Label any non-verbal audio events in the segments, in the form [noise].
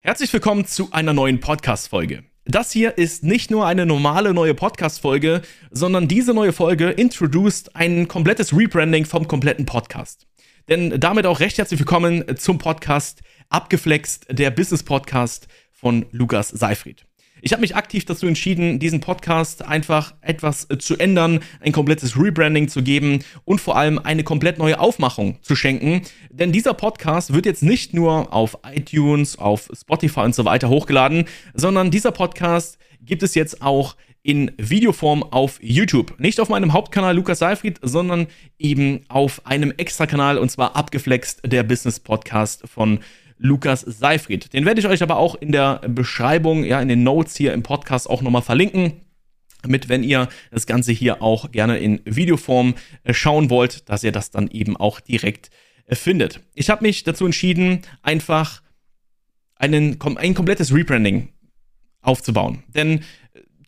Herzlich willkommen zu einer neuen Podcast-Folge. Das hier ist nicht nur eine normale neue Podcast-Folge, sondern diese neue Folge introduced ein komplettes Rebranding vom kompletten Podcast. Denn damit auch recht herzlich willkommen zum Podcast Abgeflext, der Business-Podcast von Lukas Seifried. Ich habe mich aktiv dazu entschieden, diesen Podcast einfach etwas äh, zu ändern, ein komplettes Rebranding zu geben und vor allem eine komplett neue Aufmachung zu schenken. Denn dieser Podcast wird jetzt nicht nur auf iTunes, auf Spotify und so weiter hochgeladen, sondern dieser Podcast gibt es jetzt auch in Videoform auf YouTube. Nicht auf meinem Hauptkanal Lukas Seifried, sondern eben auf einem Extra-Kanal und zwar abgeflext der Business Podcast von Lukas Seifried. Den werde ich euch aber auch in der Beschreibung, ja, in den Notes hier im Podcast auch nochmal verlinken mit, wenn ihr das Ganze hier auch gerne in Videoform äh, schauen wollt, dass ihr das dann eben auch direkt äh, findet. Ich habe mich dazu entschieden, einfach einen, ein komplettes Rebranding aufzubauen. Denn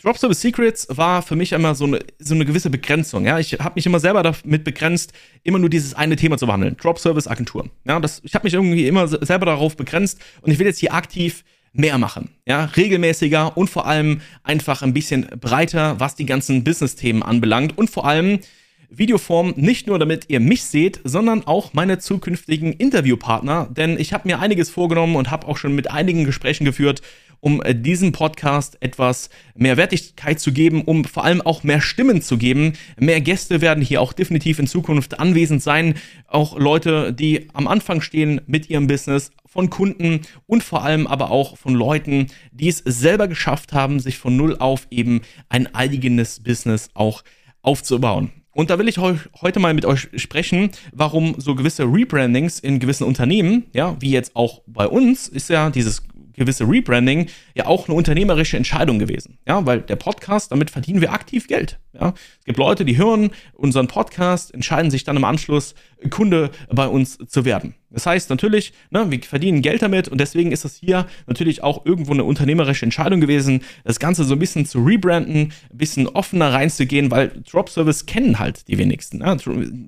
Drop Service Secrets war für mich immer so eine, so eine gewisse Begrenzung. Ja? Ich habe mich immer selber damit begrenzt, immer nur dieses eine Thema zu behandeln. Drop Service Agentur. Ja, das, ich habe mich irgendwie immer selber darauf begrenzt und ich will jetzt hier aktiv mehr machen. Ja, regelmäßiger und vor allem einfach ein bisschen breiter, was die ganzen Business-Themen anbelangt und vor allem Videoform nicht nur damit ihr mich seht, sondern auch meine zukünftigen Interviewpartner, denn ich habe mir einiges vorgenommen und habe auch schon mit einigen Gesprächen geführt um äh, diesem Podcast etwas mehr Wertigkeit zu geben, um vor allem auch mehr Stimmen zu geben. Mehr Gäste werden hier auch definitiv in Zukunft anwesend sein. Auch Leute, die am Anfang stehen mit ihrem Business, von Kunden und vor allem aber auch von Leuten, die es selber geschafft haben, sich von Null auf eben ein eigenes Business auch aufzubauen. Und da will ich heute mal mit euch sprechen, warum so gewisse Rebrandings in gewissen Unternehmen, ja, wie jetzt auch bei uns, ist ja dieses gewisse Rebranding ja auch eine unternehmerische Entscheidung gewesen. Ja, weil der Podcast, damit verdienen wir aktiv Geld. Ja, es gibt Leute, die hören unseren Podcast, entscheiden sich dann im Anschluss, Kunde bei uns zu werden. Das heißt natürlich, ne, wir verdienen Geld damit und deswegen ist das hier natürlich auch irgendwo eine unternehmerische Entscheidung gewesen, das Ganze so ein bisschen zu rebranden, ein bisschen offener reinzugehen, weil Drop Service kennen halt die wenigsten. Ne?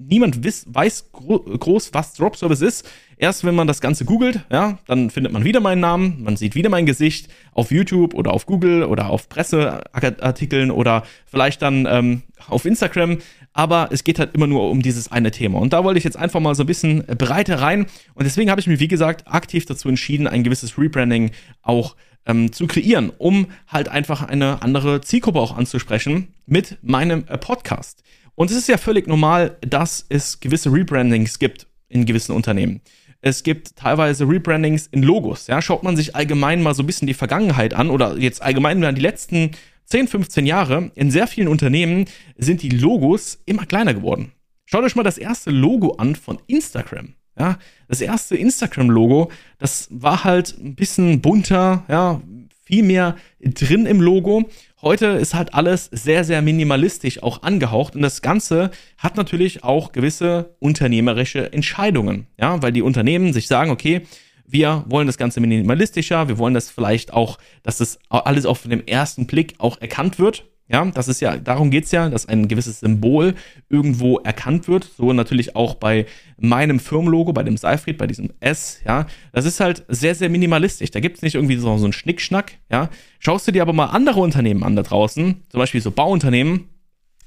Niemand wiss, weiß gro groß, was Drop Service ist. Erst wenn man das Ganze googelt, ja, dann findet man wieder meinen Namen, man sieht wieder mein Gesicht auf YouTube oder auf Google oder auf Presseartikeln oder vielleicht dann ähm, auf Instagram, aber es geht halt immer nur um dieses eine Thema. Und da wollte ich jetzt einfach mal so ein bisschen breiter rein. Und deswegen habe ich mich, wie gesagt, aktiv dazu entschieden, ein gewisses Rebranding auch ähm, zu kreieren, um halt einfach eine andere Zielgruppe auch anzusprechen mit meinem äh, Podcast. Und es ist ja völlig normal, dass es gewisse Rebrandings gibt in gewissen Unternehmen. Es gibt teilweise Rebrandings in Logos. Ja, schaut man sich allgemein mal so ein bisschen die Vergangenheit an oder jetzt allgemein die letzten 10, 15 Jahre, in sehr vielen Unternehmen sind die Logos immer kleiner geworden. Schaut euch mal das erste Logo an von Instagram. Ja, das erste Instagram-Logo, das war halt ein bisschen bunter, ja, viel mehr drin im Logo. Heute ist halt alles sehr, sehr minimalistisch auch angehaucht und das Ganze hat natürlich auch gewisse unternehmerische Entscheidungen, ja, weil die Unternehmen sich sagen, okay, wir wollen das Ganze minimalistischer, wir wollen das vielleicht auch, dass das alles auf dem ersten Blick auch erkannt wird. Ja, das ist ja, darum geht es ja, dass ein gewisses Symbol irgendwo erkannt wird. So natürlich auch bei meinem Firmenlogo, bei dem Seifried, bei diesem S, ja. Das ist halt sehr, sehr minimalistisch. Da gibt es nicht irgendwie so, so einen Schnickschnack, ja. Schaust du dir aber mal andere Unternehmen an da draußen, zum Beispiel so Bauunternehmen,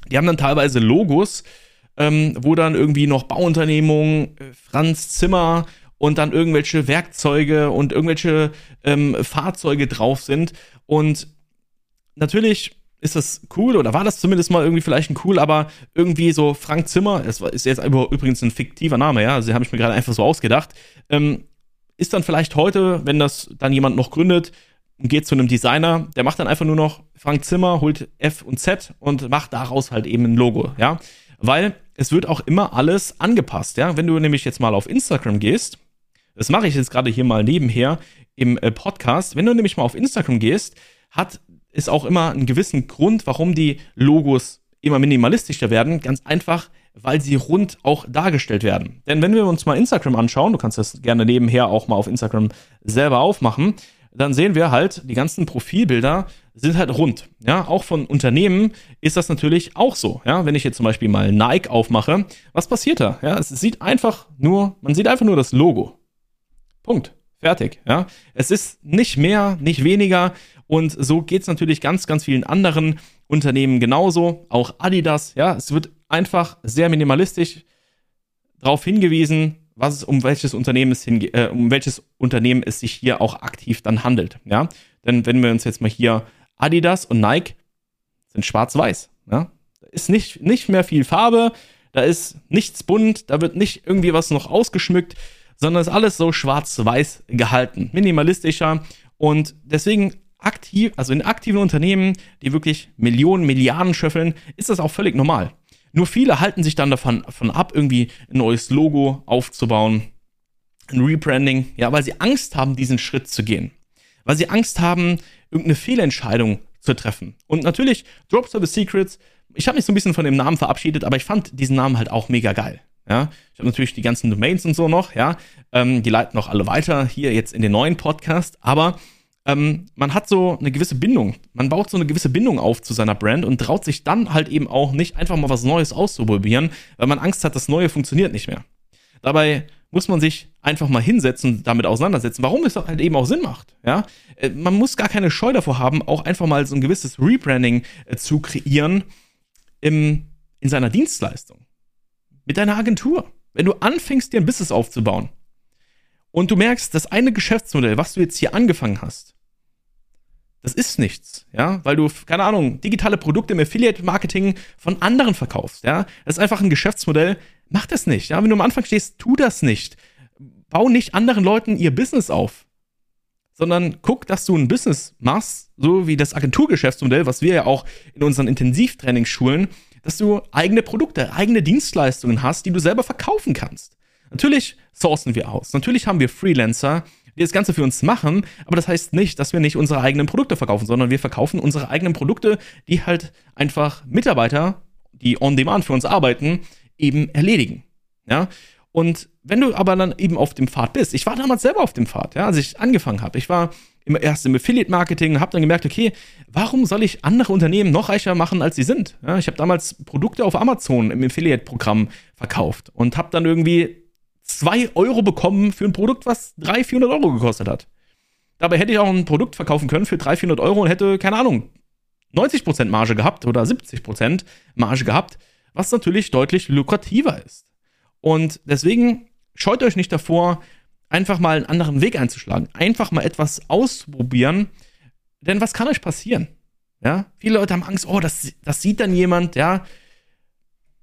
die haben dann teilweise Logos, ähm, wo dann irgendwie noch Bauunternehmung, äh, Franz Zimmer und dann irgendwelche Werkzeuge und irgendwelche ähm, Fahrzeuge drauf sind. Und natürlich ist das cool oder war das zumindest mal irgendwie vielleicht ein cool, aber irgendwie so Frank Zimmer, es ist jetzt übrigens ein fiktiver Name, ja, also habe ich mir gerade einfach so ausgedacht, ähm, ist dann vielleicht heute, wenn das dann jemand noch gründet, geht zu einem Designer, der macht dann einfach nur noch Frank Zimmer, holt F und Z und macht daraus halt eben ein Logo, ja, weil es wird auch immer alles angepasst, ja, wenn du nämlich jetzt mal auf Instagram gehst, das mache ich jetzt gerade hier mal nebenher im äh, Podcast, wenn du nämlich mal auf Instagram gehst, hat ist auch immer einen gewissen Grund, warum die Logos immer minimalistischer werden. Ganz einfach, weil sie rund auch dargestellt werden. Denn wenn wir uns mal Instagram anschauen, du kannst das gerne nebenher auch mal auf Instagram selber aufmachen, dann sehen wir halt, die ganzen Profilbilder sind halt rund. Ja, auch von Unternehmen ist das natürlich auch so. Ja, wenn ich jetzt zum Beispiel mal Nike aufmache, was passiert da? Ja, es sieht einfach nur, man sieht einfach nur das Logo. Punkt. Fertig, ja. Es ist nicht mehr, nicht weniger. Und so geht es natürlich ganz, ganz vielen anderen Unternehmen genauso. Auch Adidas, ja. Es wird einfach sehr minimalistisch darauf hingewiesen, was es, um welches Unternehmen es hinge äh, um welches Unternehmen es sich hier auch aktiv dann handelt, ja. Denn wenn wir uns jetzt mal hier Adidas und Nike sind schwarz-weiß, ja. Da ist nicht, nicht mehr viel Farbe, da ist nichts bunt, da wird nicht irgendwie was noch ausgeschmückt, sondern ist alles so schwarz-weiß gehalten, minimalistischer und deswegen aktiv, also in aktiven Unternehmen, die wirklich Millionen, Milliarden schöffeln, ist das auch völlig normal. Nur viele halten sich dann davon, davon ab, irgendwie ein neues Logo aufzubauen, ein Rebranding, ja, weil sie Angst haben, diesen Schritt zu gehen. Weil sie Angst haben, irgendeine Fehlentscheidung zu treffen. Und natürlich, Drop Service Secrets ich habe mich so ein bisschen von dem Namen verabschiedet, aber ich fand diesen Namen halt auch mega geil. Ja, ich habe natürlich die ganzen Domains und so noch, ja, ähm, die leiten auch alle weiter hier jetzt in den neuen Podcast, aber ähm, man hat so eine gewisse Bindung, man baut so eine gewisse Bindung auf zu seiner Brand und traut sich dann halt eben auch nicht einfach mal was Neues auszuprobieren, weil man Angst hat, das Neue funktioniert nicht mehr. Dabei muss man sich einfach mal hinsetzen und damit auseinandersetzen, warum es halt eben auch Sinn macht. Ja, äh, man muss gar keine Scheu davor haben, auch einfach mal so ein gewisses Rebranding äh, zu kreieren im, in seiner Dienstleistung, mit deiner Agentur. Wenn du anfängst, dir ein Business aufzubauen und du merkst, das eine Geschäftsmodell, was du jetzt hier angefangen hast, das ist nichts, ja, weil du, keine Ahnung, digitale Produkte im Affiliate-Marketing von anderen verkaufst, ja. Das ist einfach ein Geschäftsmodell, mach das nicht, ja. Wenn du am Anfang stehst, tu das nicht. Bau nicht anderen Leuten ihr Business auf sondern guck, dass du ein Business machst, so wie das Agenturgeschäftsmodell, was wir ja auch in unseren Intensivtrainingsschulen, dass du eigene Produkte, eigene Dienstleistungen hast, die du selber verkaufen kannst. Natürlich sourcen wir aus. Natürlich haben wir Freelancer, die das Ganze für uns machen, aber das heißt nicht, dass wir nicht unsere eigenen Produkte verkaufen, sondern wir verkaufen unsere eigenen Produkte, die halt einfach Mitarbeiter, die on demand für uns arbeiten, eben erledigen. Ja? Und wenn du aber dann eben auf dem Pfad bist, ich war damals selber auf dem Pfad, ja, als ich angefangen habe. Ich war immer erst im Affiliate-Marketing, habe dann gemerkt, okay, warum soll ich andere Unternehmen noch reicher machen, als sie sind? Ja, ich habe damals Produkte auf Amazon im Affiliate-Programm verkauft und habe dann irgendwie zwei Euro bekommen für ein Produkt, was 300, 400 Euro gekostet hat. Dabei hätte ich auch ein Produkt verkaufen können für 300, 400 Euro und hätte, keine Ahnung, 90% Marge gehabt oder 70% Marge gehabt, was natürlich deutlich lukrativer ist. Und deswegen scheut euch nicht davor, einfach mal einen anderen Weg einzuschlagen. Einfach mal etwas ausprobieren. Denn was kann euch passieren? Ja, viele Leute haben Angst, oh, das, das sieht dann jemand, ja,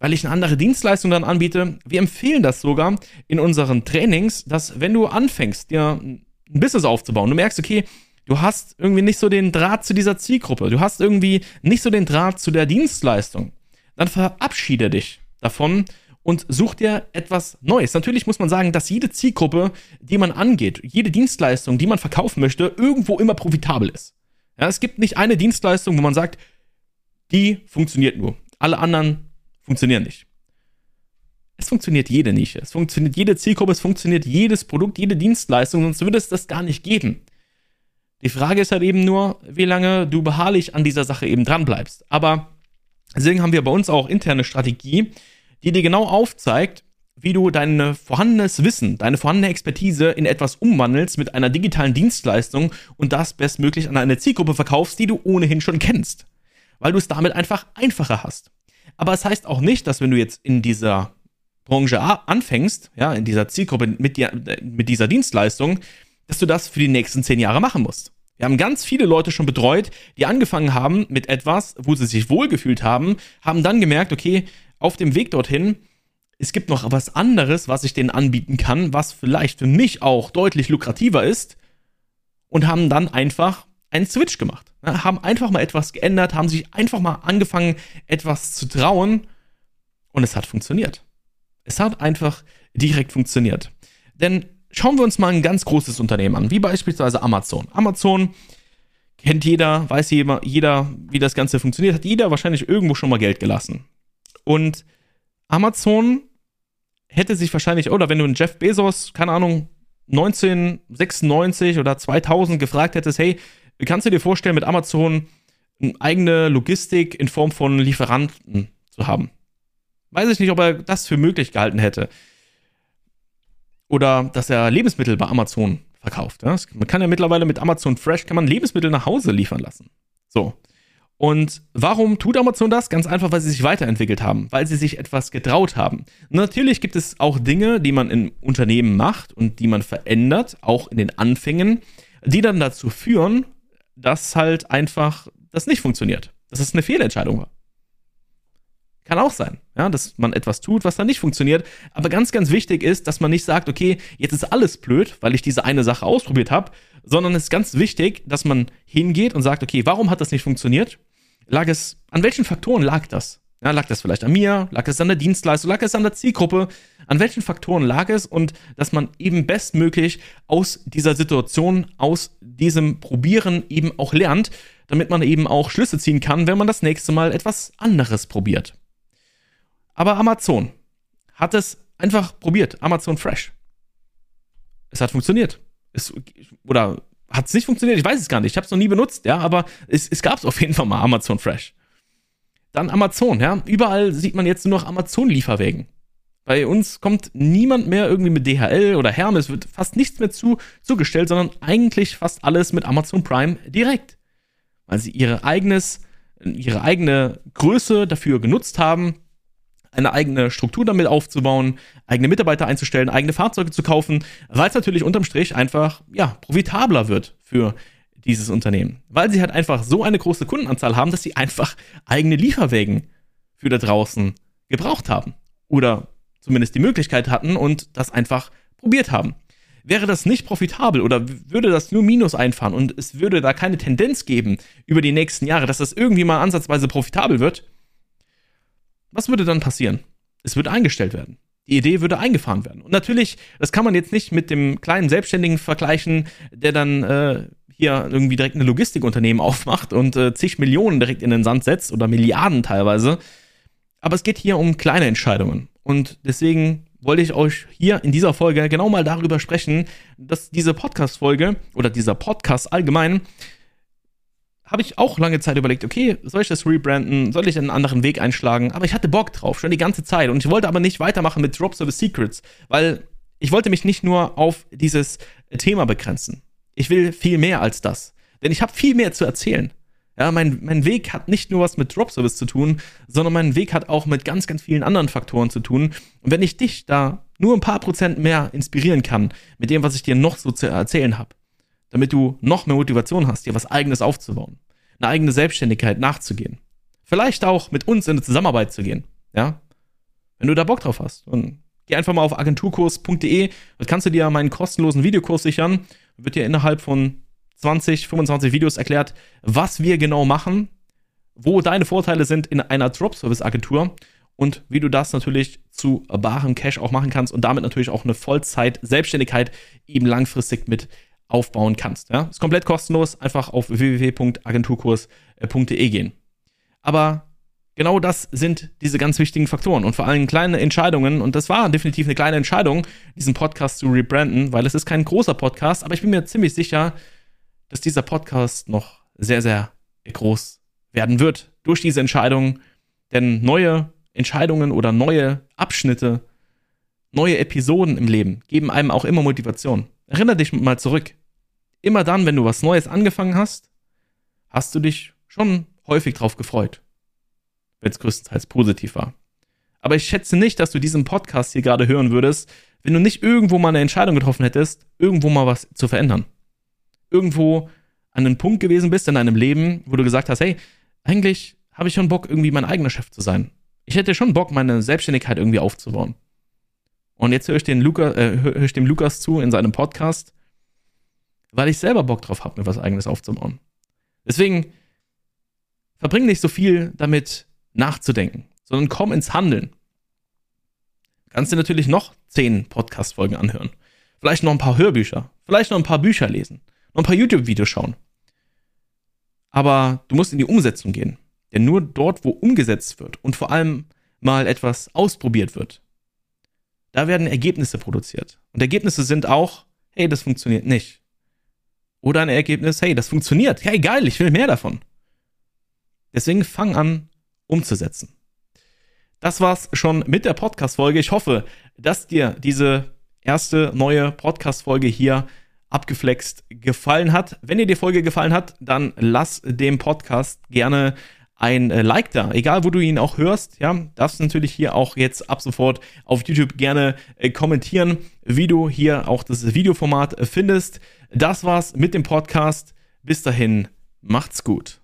weil ich eine andere Dienstleistung dann anbiete. Wir empfehlen das sogar in unseren Trainings, dass wenn du anfängst, dir ein Business aufzubauen, du merkst, okay, du hast irgendwie nicht so den Draht zu dieser Zielgruppe, du hast irgendwie nicht so den Draht zu der Dienstleistung, dann verabschiede dich davon und such dir etwas Neues. Natürlich muss man sagen, dass jede Zielgruppe, die man angeht, jede Dienstleistung, die man verkaufen möchte, irgendwo immer profitabel ist. Ja, es gibt nicht eine Dienstleistung, wo man sagt, die funktioniert nur. Alle anderen funktionieren nicht. Es funktioniert jede Nische, es funktioniert jede Zielgruppe, es funktioniert jedes Produkt, jede Dienstleistung, sonst würde es das gar nicht geben. Die Frage ist halt eben nur, wie lange du beharrlich an dieser Sache eben dran bleibst. Aber deswegen haben wir bei uns auch interne Strategie, die dir genau aufzeigt, wie du dein vorhandenes Wissen, deine vorhandene Expertise in etwas umwandelst mit einer digitalen Dienstleistung und das bestmöglich an eine Zielgruppe verkaufst, die du ohnehin schon kennst. Weil du es damit einfach einfacher hast. Aber es das heißt auch nicht, dass wenn du jetzt in dieser Branche anfängst, ja, in dieser Zielgruppe mit, dir, mit dieser Dienstleistung, dass du das für die nächsten zehn Jahre machen musst. Wir haben ganz viele Leute schon betreut, die angefangen haben mit etwas, wo sie sich wohlgefühlt haben, haben dann gemerkt, okay, auf dem Weg dorthin, es gibt noch was anderes, was ich denen anbieten kann, was vielleicht für mich auch deutlich lukrativer ist und haben dann einfach einen Switch gemacht. Haben einfach mal etwas geändert, haben sich einfach mal angefangen, etwas zu trauen und es hat funktioniert. Es hat einfach direkt funktioniert. Denn schauen wir uns mal ein ganz großes Unternehmen an, wie beispielsweise Amazon. Amazon kennt jeder, weiß jeder, wie das Ganze funktioniert, hat jeder wahrscheinlich irgendwo schon mal Geld gelassen. Und Amazon hätte sich wahrscheinlich, oder wenn du einen Jeff Bezos, keine Ahnung, 1996 oder 2000 gefragt hättest, hey, kannst du dir vorstellen, mit Amazon eine eigene Logistik in Form von Lieferanten zu haben? Weiß ich nicht, ob er das für möglich gehalten hätte. Oder dass er Lebensmittel bei Amazon verkauft. Man kann ja mittlerweile mit Amazon Fresh kann man Lebensmittel nach Hause liefern lassen. So. Und warum tut Amazon das? Ganz einfach, weil sie sich weiterentwickelt haben, weil sie sich etwas getraut haben. Natürlich gibt es auch Dinge, die man im Unternehmen macht und die man verändert, auch in den Anfängen, die dann dazu führen, dass halt einfach das nicht funktioniert. Dass es eine Fehlentscheidung war. Kann auch sein, ja, dass man etwas tut, was dann nicht funktioniert. Aber ganz, ganz wichtig ist, dass man nicht sagt, okay, jetzt ist alles blöd, weil ich diese eine Sache ausprobiert habe, sondern es ist ganz wichtig, dass man hingeht und sagt, okay, warum hat das nicht funktioniert? Lag es, an welchen Faktoren lag das? Ja, lag das vielleicht an mir? Lag es an der Dienstleistung? Lag es an der Zielgruppe? An welchen Faktoren lag es? Und dass man eben bestmöglich aus dieser Situation, aus diesem Probieren eben auch lernt, damit man eben auch Schlüsse ziehen kann, wenn man das nächste Mal etwas anderes probiert. Aber Amazon hat es einfach probiert. Amazon Fresh. Es hat funktioniert. Es, oder hat es nicht funktioniert? Ich weiß es gar nicht. Ich habe es noch nie benutzt, ja, aber es, gab es auf jeden Fall mal, Amazon Fresh. Dann Amazon, ja. Überall sieht man jetzt nur noch Amazon-Lieferwägen. Bei uns kommt niemand mehr irgendwie mit DHL oder Hermes, wird fast nichts mehr zu, zugestellt, sondern eigentlich fast alles mit Amazon Prime direkt. Weil sie ihre eigenes, ihre eigene Größe dafür genutzt haben, eine eigene Struktur damit aufzubauen, eigene Mitarbeiter einzustellen, eigene Fahrzeuge zu kaufen, weil es natürlich unterm Strich einfach, ja, profitabler wird für dieses Unternehmen. Weil sie halt einfach so eine große Kundenanzahl haben, dass sie einfach eigene Lieferwägen für da draußen gebraucht haben. Oder zumindest die Möglichkeit hatten und das einfach probiert haben. Wäre das nicht profitabel oder würde das nur Minus einfahren und es würde da keine Tendenz geben über die nächsten Jahre, dass das irgendwie mal ansatzweise profitabel wird, was würde dann passieren? Es würde eingestellt werden. Die Idee würde eingefahren werden. Und natürlich, das kann man jetzt nicht mit dem kleinen Selbstständigen vergleichen, der dann äh, hier irgendwie direkt ein Logistikunternehmen [laughs] aufmacht und äh, zig Millionen direkt in den Sand setzt oder Milliarden teilweise. Aber es geht hier um kleine Entscheidungen. Und deswegen wollte ich euch hier in dieser Folge genau mal darüber sprechen, dass diese Podcast-Folge oder dieser Podcast allgemein habe ich auch lange Zeit überlegt, okay, soll ich das rebranden? Soll ich einen anderen Weg einschlagen? Aber ich hatte Bock drauf, schon die ganze Zeit. Und ich wollte aber nicht weitermachen mit Drop Service Secrets, weil ich wollte mich nicht nur auf dieses Thema begrenzen. Ich will viel mehr als das. Denn ich habe viel mehr zu erzählen. Ja, mein, mein Weg hat nicht nur was mit Drop Service zu tun, sondern mein Weg hat auch mit ganz, ganz vielen anderen Faktoren zu tun. Und wenn ich dich da nur ein paar Prozent mehr inspirieren kann mit dem, was ich dir noch so zu erzählen habe, damit du noch mehr Motivation hast, dir was eigenes aufzubauen, eine eigene Selbstständigkeit nachzugehen. Vielleicht auch mit uns in eine Zusammenarbeit zu gehen, ja? Wenn du da Bock drauf hast. Und geh einfach mal auf agenturkurs.de, dort kannst du dir meinen kostenlosen Videokurs sichern. Wird dir innerhalb von 20, 25 Videos erklärt, was wir genau machen, wo deine Vorteile sind in einer Drop-Service-Agentur und wie du das natürlich zu barem Cash auch machen kannst und damit natürlich auch eine Vollzeit-Selbstständigkeit eben langfristig mit aufbauen kannst. Ja? Ist komplett kostenlos, einfach auf www.agenturkurs.de gehen. Aber genau das sind diese ganz wichtigen Faktoren und vor allem kleine Entscheidungen. Und das war definitiv eine kleine Entscheidung, diesen Podcast zu rebranden, weil es ist kein großer Podcast, aber ich bin mir ziemlich sicher, dass dieser Podcast noch sehr, sehr groß werden wird durch diese Entscheidung. Denn neue Entscheidungen oder neue Abschnitte, neue Episoden im Leben geben einem auch immer Motivation. Erinnere dich mal zurück immer dann, wenn du was Neues angefangen hast, hast du dich schon häufig drauf gefreut. Wenn es größtenteils positiv war. Aber ich schätze nicht, dass du diesen Podcast hier gerade hören würdest, wenn du nicht irgendwo mal eine Entscheidung getroffen hättest, irgendwo mal was zu verändern. Irgendwo an einem Punkt gewesen bist in deinem Leben, wo du gesagt hast, hey, eigentlich habe ich schon Bock, irgendwie mein eigener Chef zu sein. Ich hätte schon Bock, meine Selbstständigkeit irgendwie aufzubauen. Und jetzt höre ich, den Luca, äh, höre ich dem Lukas zu in seinem Podcast weil ich selber Bock drauf habe, mir was eigenes aufzubauen. Deswegen verbring nicht so viel damit nachzudenken, sondern komm ins Handeln. Kannst dir natürlich noch zehn Podcast-Folgen anhören. Vielleicht noch ein paar Hörbücher. Vielleicht noch ein paar Bücher lesen. Noch ein paar YouTube-Videos schauen. Aber du musst in die Umsetzung gehen. Denn nur dort, wo umgesetzt wird und vor allem mal etwas ausprobiert wird, da werden Ergebnisse produziert. Und Ergebnisse sind auch, hey, das funktioniert nicht. Oder ein Ergebnis, hey, das funktioniert. Hey, geil, ich will mehr davon. Deswegen fang an, umzusetzen. Das war's schon mit der Podcast-Folge. Ich hoffe, dass dir diese erste neue Podcast-Folge hier abgeflext gefallen hat. Wenn dir die Folge gefallen hat, dann lass dem Podcast gerne ein äh, Like da, egal wo du ihn auch hörst. Ja, darfst natürlich hier auch jetzt ab sofort auf YouTube gerne äh, kommentieren, wie du hier auch das Videoformat äh, findest. Das war's mit dem Podcast. Bis dahin, macht's gut.